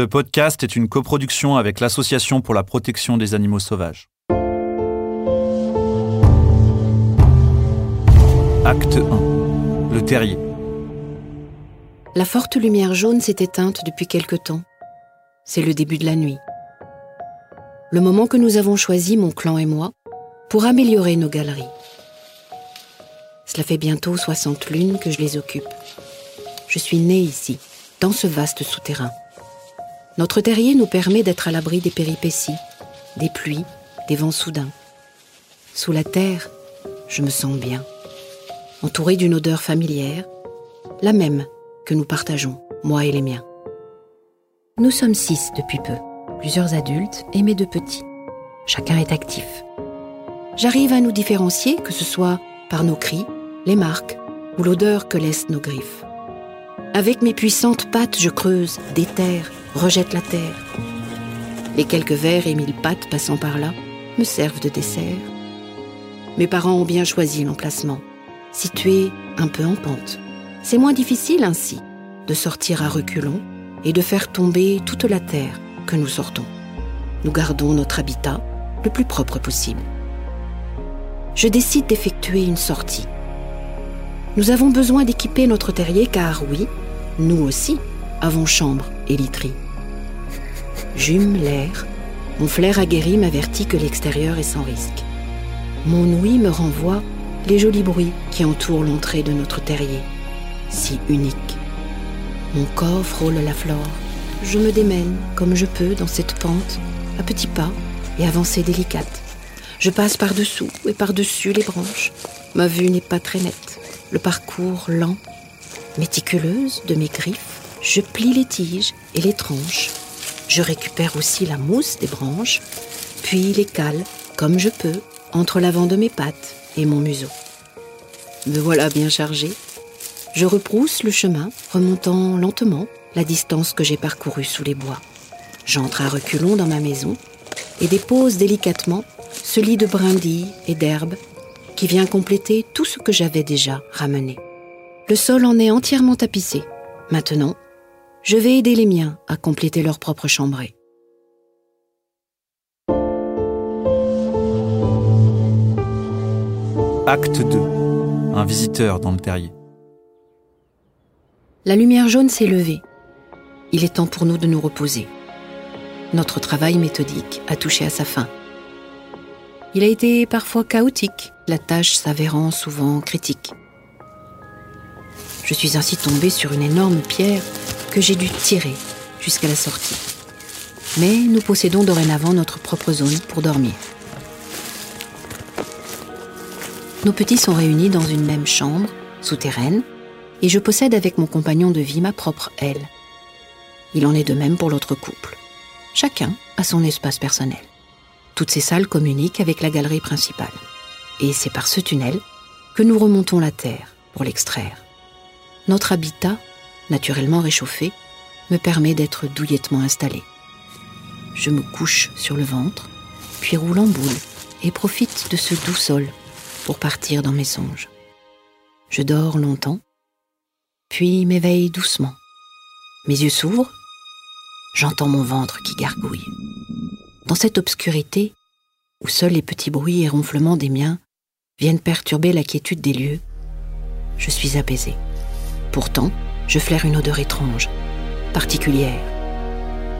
Ce podcast est une coproduction avec l'Association pour la protection des animaux sauvages. Acte 1. Le terrier. La forte lumière jaune s'est éteinte depuis quelque temps. C'est le début de la nuit. Le moment que nous avons choisi, mon clan et moi, pour améliorer nos galeries. Cela fait bientôt 60 lunes que je les occupe. Je suis née ici, dans ce vaste souterrain. Notre terrier nous permet d'être à l'abri des péripéties, des pluies, des vents soudains. Sous la terre, je me sens bien, entourée d'une odeur familière, la même que nous partageons, moi et les miens. Nous sommes six depuis peu, plusieurs adultes et mes deux petits. Chacun est actif. J'arrive à nous différencier, que ce soit par nos cris, les marques ou l'odeur que laissent nos griffes. Avec mes puissantes pattes, je creuse, déterre, rejette la terre. Les quelques vers et mille pattes passant par là me servent de dessert. Mes parents ont bien choisi l'emplacement, situé un peu en pente. C'est moins difficile ainsi de sortir à reculons et de faire tomber toute la terre que nous sortons. Nous gardons notre habitat le plus propre possible. Je décide d'effectuer une sortie. Nous avons besoin d'équiper notre terrier car oui, nous aussi avons chambre et literie. J'hume l'air. Mon flair aguerri m'avertit que l'extérieur est sans risque. Mon ouïe me renvoie les jolis bruits qui entourent l'entrée de notre terrier, si unique. Mon corps frôle la flore. Je me démène comme je peux dans cette pente, à petits pas et avancée délicate. Je passe par-dessous et par-dessus les branches. Ma vue n'est pas très nette. Le parcours lent, méticuleuse de mes griffes, je plie les tiges et les tranches. Je récupère aussi la mousse des branches, puis les cale comme je peux entre l'avant de mes pattes et mon museau. Me voilà bien chargé. Je reprousse le chemin, remontant lentement la distance que j'ai parcourue sous les bois. J'entre à reculons dans ma maison et dépose délicatement ce lit de brindilles et d'herbes qui vient compléter tout ce que j'avais déjà ramené. Le sol en est entièrement tapissé. Maintenant, je vais aider les miens à compléter leur propre chambrée. Acte 2. Un visiteur dans le terrier. La lumière jaune s'est levée. Il est temps pour nous de nous reposer. Notre travail méthodique a touché à sa fin. Il a été parfois chaotique, la tâche s'avérant souvent critique. Je suis ainsi tombée sur une énorme pierre que j'ai dû tirer jusqu'à la sortie. Mais nous possédons dorénavant notre propre zone pour dormir. Nos petits sont réunis dans une même chambre, souterraine, et je possède avec mon compagnon de vie ma propre aile. Il en est de même pour l'autre couple. Chacun a son espace personnel. Toutes ces salles communiquent avec la galerie principale. Et c'est par ce tunnel que nous remontons la terre pour l'extraire. Notre habitat, naturellement réchauffé, me permet d'être douillettement installé. Je me couche sur le ventre, puis roule en boule et profite de ce doux sol pour partir dans mes songes. Je dors longtemps, puis m'éveille doucement. Mes yeux s'ouvrent, j'entends mon ventre qui gargouille. Dans cette obscurité, où seuls les petits bruits et ronflements des miens viennent perturber la quiétude des lieux, je suis apaisée. Pourtant, je flaire une odeur étrange, particulière.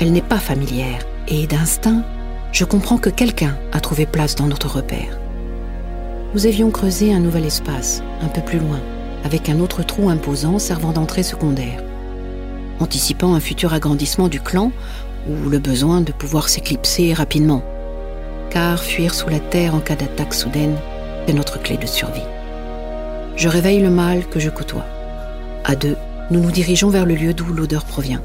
Elle n'est pas familière, et d'instinct, je comprends que quelqu'un a trouvé place dans notre repère. Nous avions creusé un nouvel espace, un peu plus loin, avec un autre trou imposant servant d'entrée secondaire. Anticipant un futur agrandissement du clan ou le besoin de pouvoir s'éclipser rapidement. Car fuir sous la terre en cas d'attaque soudaine est notre clé de survie. Je réveille le mâle que je côtoie. À deux, nous nous dirigeons vers le lieu d'où l'odeur provient.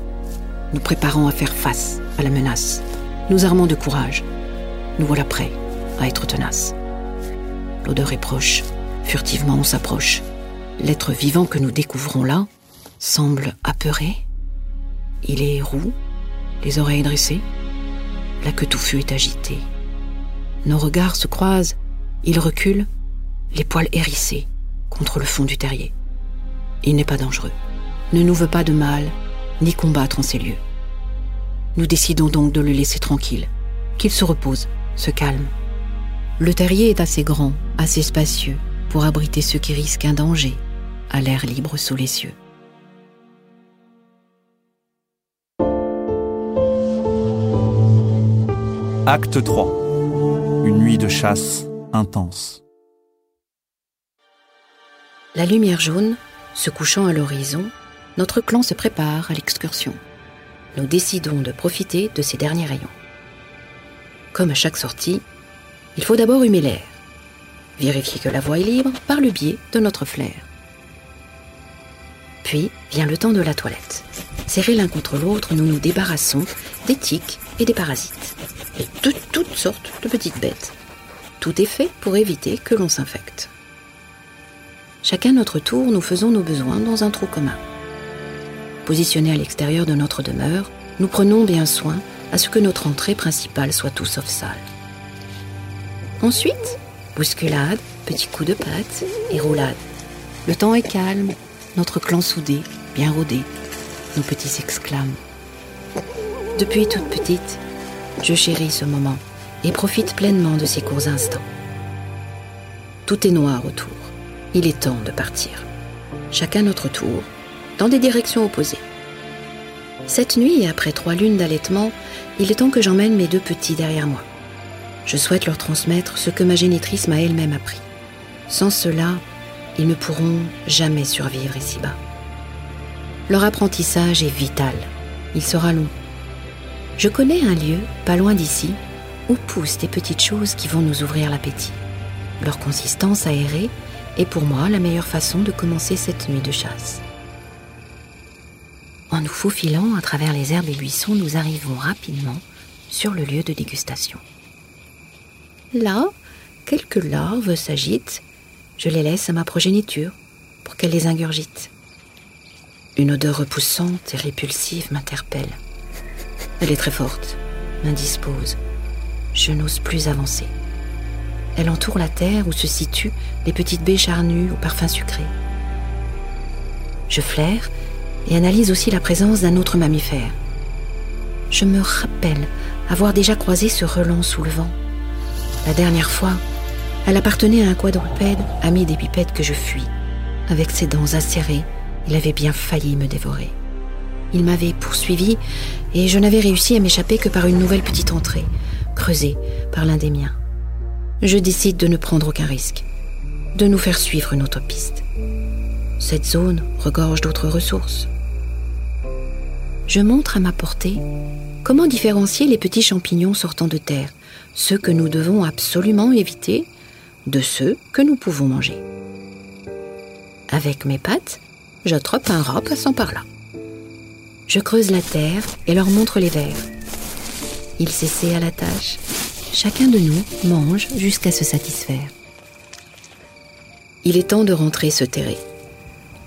Nous préparons à faire face à la menace. Nous armons de courage. Nous voilà prêts à être tenaces. L'odeur est proche. Furtivement, on s'approche. L'être vivant que nous découvrons là semble apeuré. Il est roux, les oreilles dressées. La queue touffue est agitée. Nos regards se croisent. Il recule, les poils hérissés contre le fond du terrier. Il n'est pas dangereux, ne nous veut pas de mal, ni combattre en ces lieux. Nous décidons donc de le laisser tranquille, qu'il se repose, se calme. Le terrier est assez grand, assez spacieux, pour abriter ceux qui risquent un danger, à l'air libre sous les cieux. Acte 3. Une nuit de chasse intense. La lumière jaune, se couchant à l'horizon, notre clan se prépare à l'excursion. Nous décidons de profiter de ces derniers rayons. Comme à chaque sortie, il faut d'abord humer l'air, vérifier que la voie est libre par le biais de notre flair. Puis vient le temps de la toilette. Serrés l'un contre l'autre, nous nous débarrassons des tiques et des parasites, et de toutes sortes de petites bêtes. Tout est fait pour éviter que l'on s'infecte. Chacun notre tour, nous faisons nos besoins dans un trou commun. Positionnés à l'extérieur de notre demeure, nous prenons bien soin à ce que notre entrée principale soit tout sauf sale. Ensuite, bousculade, petits coups de patte et roulade. Le temps est calme, notre clan soudé, bien rodé. Nos petits s'exclament. Depuis toute petite, je chéris ce moment et profite pleinement de ces courts instants. Tout est noir autour. Il est temps de partir. Chacun notre tour, dans des directions opposées. Cette nuit, après trois lunes d'allaitement, il est temps que j'emmène mes deux petits derrière moi. Je souhaite leur transmettre ce que ma génitrice m'a elle-même appris. Sans cela, ils ne pourront jamais survivre ici-bas. Leur apprentissage est vital. Il sera long. Je connais un lieu, pas loin d'ici, où poussent des petites choses qui vont nous ouvrir l'appétit. Leur consistance aérée est pour moi la meilleure façon de commencer cette nuit de chasse. En nous faufilant à travers les herbes et buissons, nous arrivons rapidement sur le lieu de dégustation. Là, quelques larves s'agitent. Je les laisse à ma progéniture pour qu'elle les ingurgite. Une odeur repoussante et répulsive m'interpelle. Elle est très forte, m'indispose. Je n'ose plus avancer. Elle entoure la terre où se situent les petites baies charnues au parfum sucré. Je flaire et analyse aussi la présence d'un autre mammifère. Je me rappelle avoir déjà croisé ce relent sous le vent. La dernière fois, elle appartenait à un quadrupède ami des pipettes que je fuis. Avec ses dents acérées, il avait bien failli me dévorer. Il m'avait poursuivi et je n'avais réussi à m'échapper que par une nouvelle petite entrée, creusée par l'un des miens je décide de ne prendre aucun risque, de nous faire suivre une autre piste. Cette zone regorge d'autres ressources. Je montre à ma portée comment différencier les petits champignons sortant de terre, ceux que nous devons absolument éviter, de ceux que nous pouvons manger. Avec mes pattes, j'attrape un rat passant par là. Je creuse la terre et leur montre les vers. Ils s'essaient à la tâche chacun de nous mange jusqu'à se satisfaire. Il est temps de rentrer se terrer.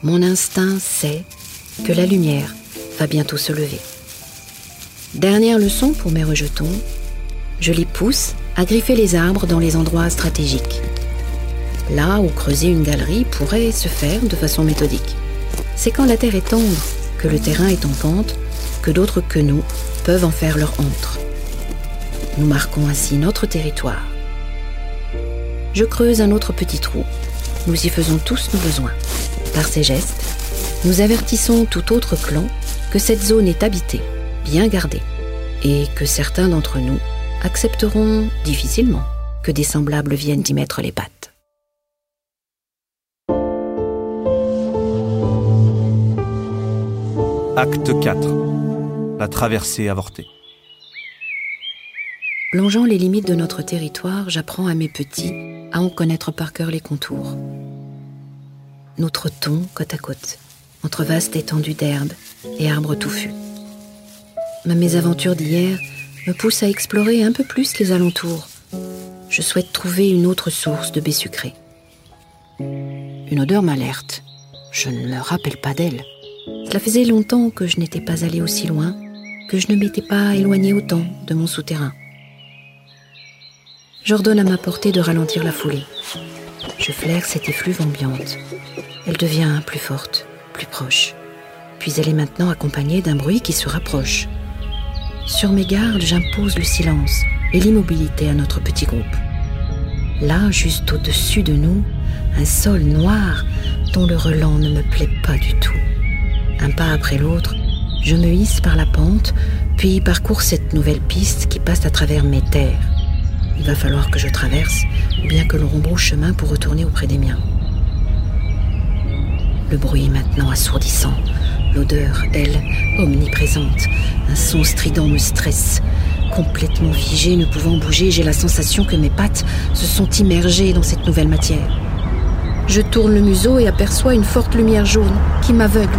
Mon instinct sait que la lumière va bientôt se lever. Dernière leçon pour mes rejetons, je les pousse à griffer les arbres dans les endroits stratégiques. Là où creuser une galerie pourrait se faire de façon méthodique. C'est quand la terre est tendre, que le terrain est en pente, que d'autres que nous peuvent en faire leur antre. Nous marquons ainsi notre territoire. Je creuse un autre petit trou. Nous y faisons tous nos besoins. Par ces gestes, nous avertissons tout autre clan que cette zone est habitée, bien gardée, et que certains d'entre nous accepteront difficilement que des semblables viennent y mettre les pattes. Acte 4. La traversée avortée. Longeant les limites de notre territoire, j'apprends à mes petits à en connaître par cœur les contours. Nous trottons côte à côte, entre vastes étendues d'herbes et arbres touffus. Ma mésaventure d'hier me pousse à explorer un peu plus les alentours. Je souhaite trouver une autre source de baies sucrées. Une odeur m'alerte. Je ne me rappelle pas d'elle. Cela faisait longtemps que je n'étais pas allé aussi loin, que je ne m'étais pas éloigné autant de mon souterrain. J'ordonne à ma portée de ralentir la foulée. Je flaire cette effluve ambiante. Elle devient plus forte, plus proche. Puis elle est maintenant accompagnée d'un bruit qui se rapproche. Sur mes gardes, j'impose le silence et l'immobilité à notre petit groupe. Là, juste au-dessus de nous, un sol noir dont le relent ne me plaît pas du tout. Un pas après l'autre, je me hisse par la pente, puis parcours cette nouvelle piste qui passe à travers mes terres. Il va falloir que je traverse, bien que l'on rembrouche chemin pour retourner auprès des miens. Le bruit maintenant assourdissant. L'odeur, elle, omniprésente. Un son strident me stresse. Complètement figé, ne pouvant bouger, j'ai la sensation que mes pattes se sont immergées dans cette nouvelle matière. Je tourne le museau et aperçois une forte lumière jaune qui m'aveugle.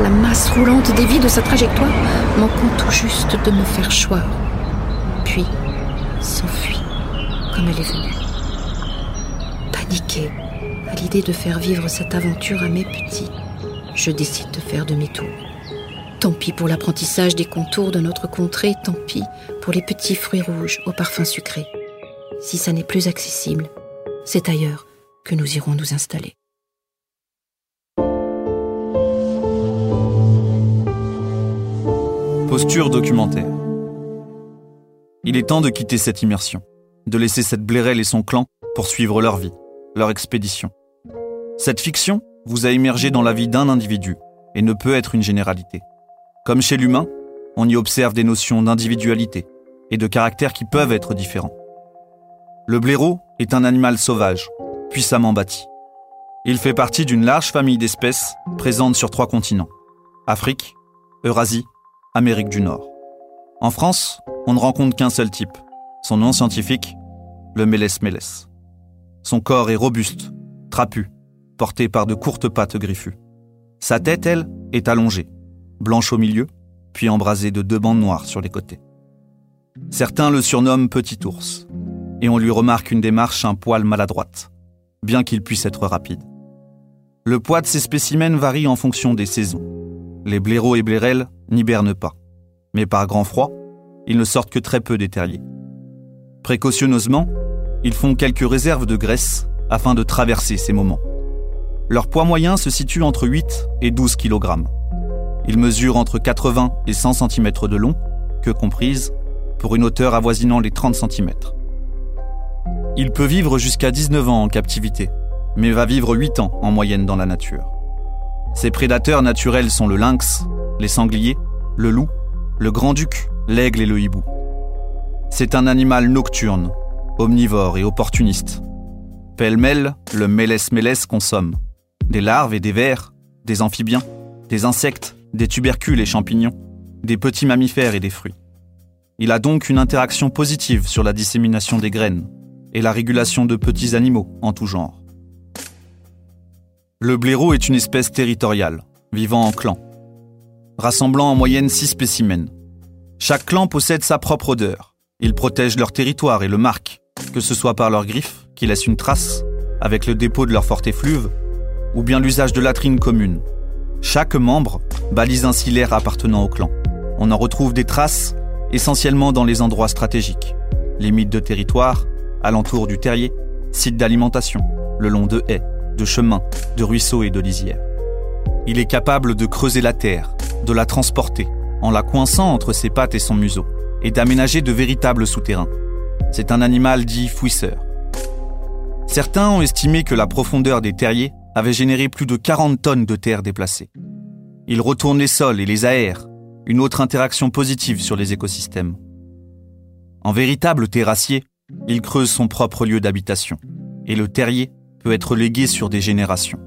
La masse roulante dévie de sa trajectoire, manquant tout juste de me faire choir. Puis s'enfuit comme elle est venue. Paniquée l'idée de faire vivre cette aventure à mes petits, je décide de faire demi-tour. Tant pis pour l'apprentissage des contours de notre contrée, tant pis pour les petits fruits rouges au parfum sucré. Si ça n'est plus accessible, c'est ailleurs que nous irons nous installer. Posture documentaire. Il est temps de quitter cette immersion, de laisser cette blairelle et son clan poursuivre leur vie, leur expédition. Cette fiction vous a émergé dans la vie d'un individu et ne peut être une généralité. Comme chez l'humain, on y observe des notions d'individualité et de caractère qui peuvent être différents. Le blaireau est un animal sauvage, puissamment bâti. Il fait partie d'une large famille d'espèces présentes sur trois continents. Afrique, Eurasie, Amérique du Nord. En France, on ne rencontre qu'un seul type. Son nom scientifique, le Mélès mélès. Son corps est robuste, trapu, porté par de courtes pattes griffues. Sa tête, elle, est allongée, blanche au milieu, puis embrasée de deux bandes noires sur les côtés. Certains le surnomment Petit ours, et on lui remarque une démarche un poil maladroite bien qu'il puisse être rapide. Le poids de ces spécimens varie en fonction des saisons. Les blaireaux et blairelles n'hibernent pas, mais par grand froid, ils ne sortent que très peu des terriers. Précautionneusement, ils font quelques réserves de graisse afin de traverser ces moments. Leur poids moyen se situe entre 8 et 12 kg. Ils mesurent entre 80 et 100 cm de long, que comprise, pour une hauteur avoisinant les 30 cm. Il peut vivre jusqu'à 19 ans en captivité, mais va vivre 8 ans en moyenne dans la nature. Ses prédateurs naturels sont le lynx, les sangliers, le loup, le grand-duc, l'aigle et le hibou. C'est un animal nocturne, omnivore et opportuniste. Pêle-mêle, le mélès-mélès consomme des larves et des vers, des amphibiens, des insectes, des tubercules et champignons, des petits mammifères et des fruits. Il a donc une interaction positive sur la dissémination des graines, et la régulation de petits animaux en tout genre. Le blaireau est une espèce territoriale, vivant en clans, rassemblant en moyenne six spécimens. Chaque clan possède sa propre odeur. Ils protègent leur territoire et le marquent, que ce soit par leurs griffes, qui laissent une trace, avec le dépôt de leur forte effluve, ou bien l'usage de latrines communes. Chaque membre balise ainsi l'air appartenant au clan. On en retrouve des traces, essentiellement dans les endroits stratégiques, limites de territoire, alentour du terrier, site d'alimentation, le long de haies, de chemins, de ruisseaux et de lisières. Il est capable de creuser la terre, de la transporter, en la coinçant entre ses pattes et son museau, et d'aménager de véritables souterrains. C'est un animal dit fouisseur. Certains ont estimé que la profondeur des terriers avait généré plus de 40 tonnes de terre déplacée. Il retourne les sols et les aère, une autre interaction positive sur les écosystèmes. En véritable terrassier, il creuse son propre lieu d'habitation, et le terrier peut être légué sur des générations.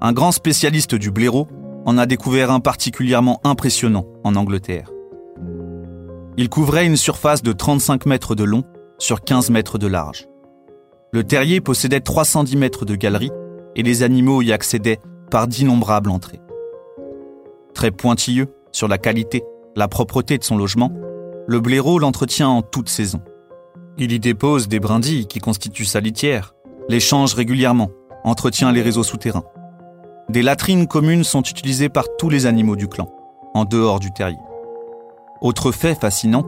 Un grand spécialiste du blaireau en a découvert un particulièrement impressionnant en Angleterre. Il couvrait une surface de 35 mètres de long sur 15 mètres de large. Le terrier possédait 310 mètres de galerie et les animaux y accédaient par d'innombrables entrées. Très pointilleux sur la qualité, la propreté de son logement, le blaireau l'entretient en toute saison. Il y dépose des brindilles qui constituent sa litière, les change régulièrement, entretient les réseaux souterrains. Des latrines communes sont utilisées par tous les animaux du clan, en dehors du terrier. Autre fait fascinant,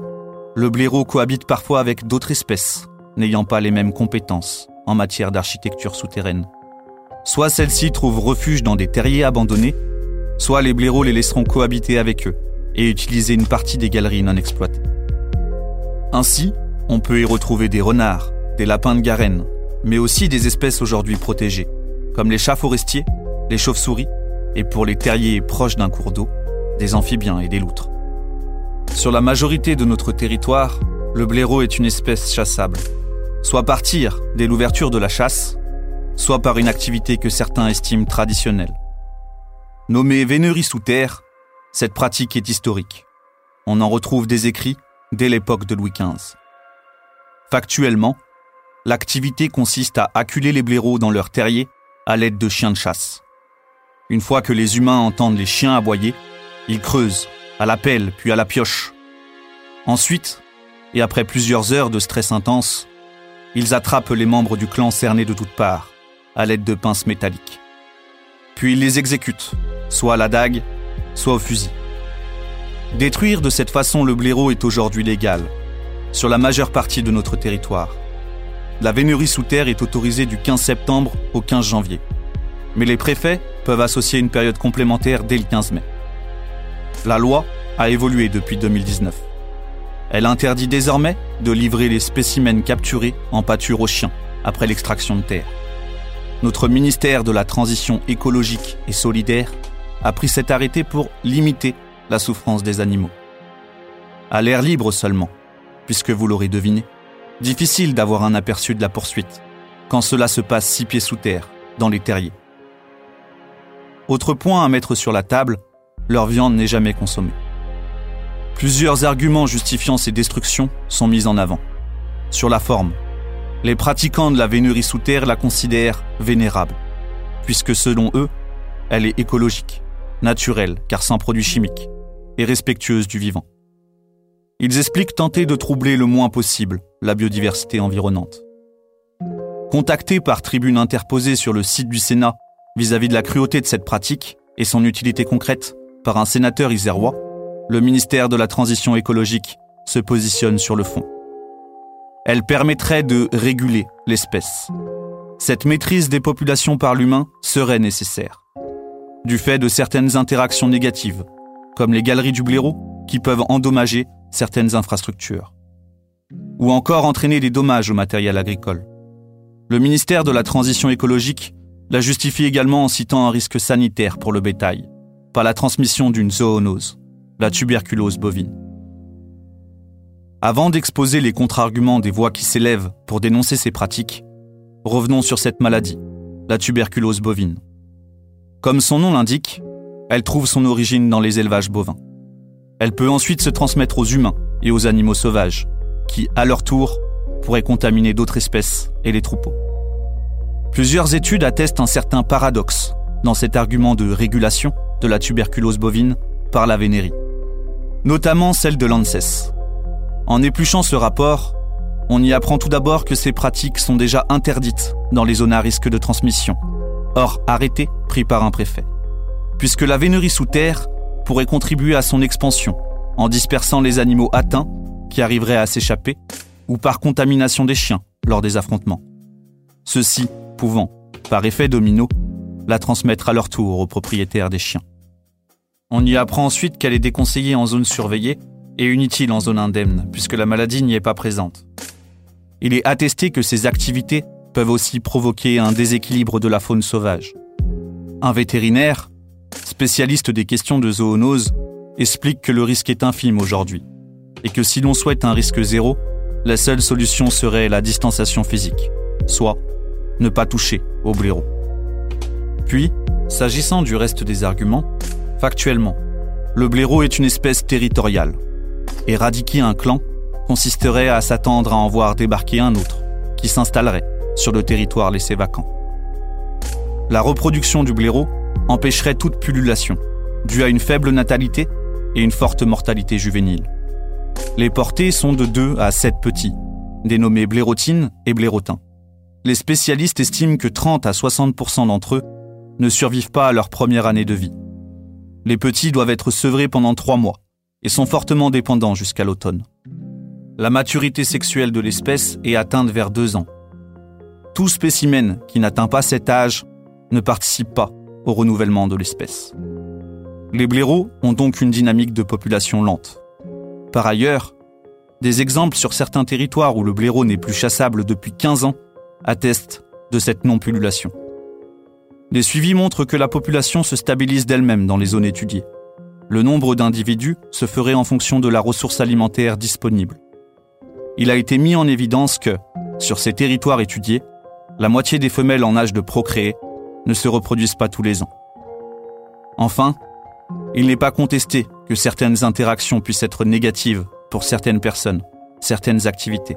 le blaireau cohabite parfois avec d'autres espèces, n'ayant pas les mêmes compétences en matière d'architecture souterraine. Soit celles-ci trouvent refuge dans des terriers abandonnés, soit les blaireaux les laisseront cohabiter avec eux, et utiliser une partie des galeries non exploitées. Ainsi, on peut y retrouver des renards, des lapins de Garenne, mais aussi des espèces aujourd'hui protégées, comme les chats forestiers, les chauves-souris, et pour les terriers proches d'un cours d'eau, des amphibiens et des loutres. Sur la majorité de notre territoire, le blaireau est une espèce chassable, soit par tir dès l'ouverture de la chasse, soit par une activité que certains estiment traditionnelle. Nommée vénerie sous terre, cette pratique est historique. On en retrouve des écrits dès l'époque de Louis XV. Factuellement, l'activité consiste à acculer les blaireaux dans leur terrier à l'aide de chiens de chasse. Une fois que les humains entendent les chiens aboyer, ils creusent, à la pelle puis à la pioche. Ensuite, et après plusieurs heures de stress intense, ils attrapent les membres du clan cernés de toutes parts, à l'aide de pinces métalliques. Puis ils les exécutent, soit à la dague, soit au fusil. Détruire de cette façon le blaireau est aujourd'hui légal, sur la majeure partie de notre territoire. La vénérie sous terre est autorisée du 15 septembre au 15 janvier. Mais les préfets peuvent associer une période complémentaire dès le 15 mai. La loi a évolué depuis 2019. Elle interdit désormais de livrer les spécimens capturés en pâture aux chiens après l'extraction de terre. Notre ministère de la Transition écologique et solidaire a pris cet arrêté pour limiter la souffrance des animaux. À l'air libre seulement, puisque vous l'aurez deviné, difficile d'avoir un aperçu de la poursuite quand cela se passe six pieds sous terre, dans les terriers. Autre point à mettre sur la table, leur viande n'est jamais consommée. Plusieurs arguments justifiant ces destructions sont mis en avant. Sur la forme, les pratiquants de la vénérie sous terre la considèrent vénérable, puisque selon eux, elle est écologique, naturelle car sans produits chimiques, et respectueuse du vivant. Ils expliquent tenter de troubler le moins possible la biodiversité environnante. Contacté par tribune interposée sur le site du Sénat vis-à-vis de la cruauté de cette pratique et son utilité concrète par un sénateur isérois, le ministère de la Transition écologique se positionne sur le fond. Elle permettrait de réguler l'espèce. Cette maîtrise des populations par l'humain serait nécessaire. Du fait de certaines interactions négatives, comme les galeries du blaireau, qui peuvent endommager certaines infrastructures. Ou encore entraîner des dommages au matériel agricole. Le ministère de la Transition écologique la justifie également en citant un risque sanitaire pour le bétail, par la transmission d'une zoonose la tuberculose bovine. Avant d'exposer les contre-arguments des voix qui s'élèvent pour dénoncer ces pratiques, revenons sur cette maladie, la tuberculose bovine. Comme son nom l'indique, elle trouve son origine dans les élevages bovins. Elle peut ensuite se transmettre aux humains et aux animaux sauvages, qui, à leur tour, pourraient contaminer d'autres espèces et les troupeaux. Plusieurs études attestent un certain paradoxe dans cet argument de régulation de la tuberculose bovine par la vénérie notamment celle de l'ANSES. En épluchant ce rapport, on y apprend tout d'abord que ces pratiques sont déjà interdites dans les zones à risque de transmission, or arrêtées pris par un préfet. Puisque la vénérie sous terre pourrait contribuer à son expansion en dispersant les animaux atteints qui arriveraient à s'échapper ou par contamination des chiens lors des affrontements. Ceux-ci pouvant, par effet domino, la transmettre à leur tour aux propriétaires des chiens. On y apprend ensuite qu'elle est déconseillée en zone surveillée et inutile en zone indemne, puisque la maladie n'y est pas présente. Il est attesté que ces activités peuvent aussi provoquer un déséquilibre de la faune sauvage. Un vétérinaire, spécialiste des questions de zoonose, explique que le risque est infime aujourd'hui, et que si l'on souhaite un risque zéro, la seule solution serait la distanciation physique, soit ne pas toucher au blaireau. Puis, s'agissant du reste des arguments, Factuellement, le blaireau est une espèce territoriale. Éradiquer un clan consisterait à s'attendre à en voir débarquer un autre, qui s'installerait sur le territoire laissé vacant. La reproduction du blaireau empêcherait toute pullulation, due à une faible natalité et une forte mortalité juvénile. Les portées sont de 2 à 7 petits, dénommés blaireautines et blaireautins. Les spécialistes estiment que 30 à 60% d'entre eux ne survivent pas à leur première année de vie. Les petits doivent être sevrés pendant trois mois et sont fortement dépendants jusqu'à l'automne. La maturité sexuelle de l'espèce est atteinte vers deux ans. Tout spécimen qui n'atteint pas cet âge ne participe pas au renouvellement de l'espèce. Les blaireaux ont donc une dynamique de population lente. Par ailleurs, des exemples sur certains territoires où le blaireau n'est plus chassable depuis 15 ans attestent de cette non-pullulation. Les suivis montrent que la population se stabilise d'elle-même dans les zones étudiées. Le nombre d'individus se ferait en fonction de la ressource alimentaire disponible. Il a été mis en évidence que, sur ces territoires étudiés, la moitié des femelles en âge de procréer ne se reproduisent pas tous les ans. Enfin, il n'est pas contesté que certaines interactions puissent être négatives pour certaines personnes, certaines activités.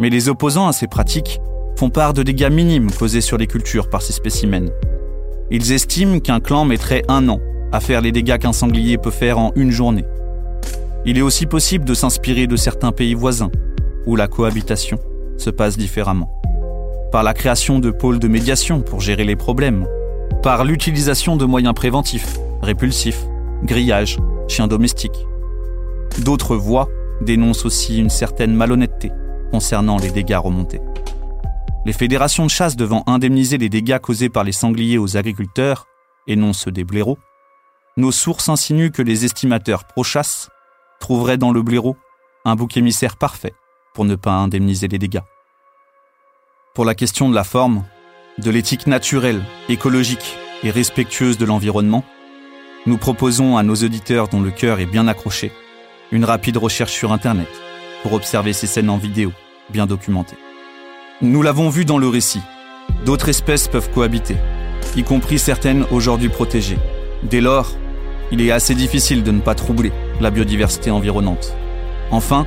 Mais les opposants à ces pratiques font part de dégâts minimes causés sur les cultures par ces spécimens. Ils estiment qu'un clan mettrait un an à faire les dégâts qu'un sanglier peut faire en une journée. Il est aussi possible de s'inspirer de certains pays voisins, où la cohabitation se passe différemment. Par la création de pôles de médiation pour gérer les problèmes, par l'utilisation de moyens préventifs, répulsifs, grillages, chiens domestiques. D'autres voix dénoncent aussi une certaine malhonnêteté concernant les dégâts remontés. Les fédérations de chasse devant indemniser les dégâts causés par les sangliers aux agriculteurs, et non ceux des blaireaux, nos sources insinuent que les estimateurs pro-chasse trouveraient dans le blaireau un bouc émissaire parfait pour ne pas indemniser les dégâts. Pour la question de la forme, de l'éthique naturelle, écologique et respectueuse de l'environnement, nous proposons à nos auditeurs dont le cœur est bien accroché une rapide recherche sur Internet pour observer ces scènes en vidéo, bien documentées. Nous l'avons vu dans le récit, d'autres espèces peuvent cohabiter, y compris certaines aujourd'hui protégées. Dès lors, il est assez difficile de ne pas troubler la biodiversité environnante. Enfin,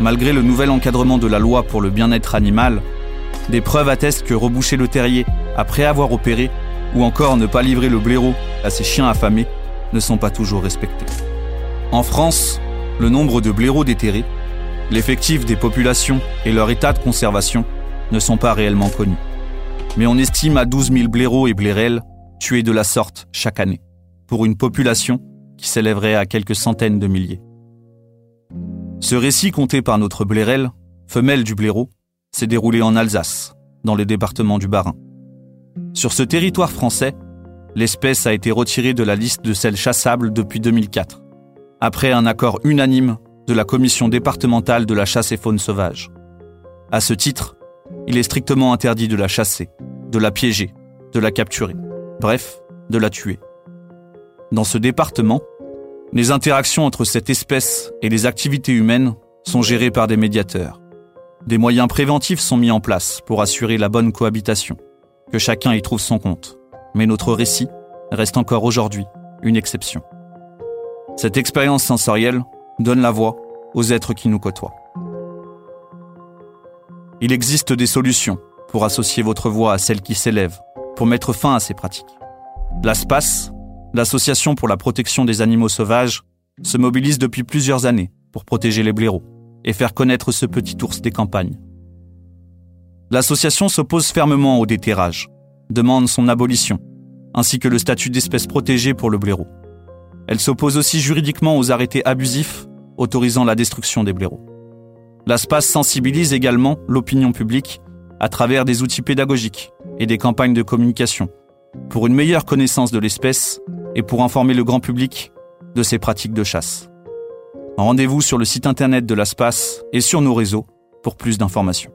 malgré le nouvel encadrement de la loi pour le bien-être animal, des preuves attestent que reboucher le terrier après avoir opéré, ou encore ne pas livrer le blaireau à ses chiens affamés, ne sont pas toujours respectés. En France, le nombre de blaireaux déterrés, l'effectif des populations et leur état de conservation ne sont pas réellement connus. Mais on estime à 12 000 blaireaux et blairelles tués de la sorte chaque année, pour une population qui s'élèverait à quelques centaines de milliers. Ce récit compté par notre blairelle, femelle du blaireau, s'est déroulé en Alsace, dans le département du Bas-Rhin. Sur ce territoire français, l'espèce a été retirée de la liste de celles chassables depuis 2004, après un accord unanime de la commission départementale de la chasse et faune sauvage. À ce titre, il est strictement interdit de la chasser, de la piéger, de la capturer, bref, de la tuer. Dans ce département, les interactions entre cette espèce et les activités humaines sont gérées par des médiateurs. Des moyens préventifs sont mis en place pour assurer la bonne cohabitation, que chacun y trouve son compte. Mais notre récit reste encore aujourd'hui une exception. Cette expérience sensorielle donne la voix aux êtres qui nous côtoient. Il existe des solutions pour associer votre voix à celle qui s'élève, pour mettre fin à ces pratiques. L'ASPAS, l'Association pour la protection des animaux sauvages, se mobilise depuis plusieurs années pour protéger les blaireaux et faire connaître ce petit ours des campagnes. L'association s'oppose fermement au déterrage, demande son abolition, ainsi que le statut d'espèce protégée pour le blaireau. Elle s'oppose aussi juridiquement aux arrêtés abusifs autorisant la destruction des blaireaux. L'ASPAS sensibilise également l'opinion publique à travers des outils pédagogiques et des campagnes de communication pour une meilleure connaissance de l'espèce et pour informer le grand public de ses pratiques de chasse. Rendez-vous sur le site internet de l'ASPAS et sur nos réseaux pour plus d'informations.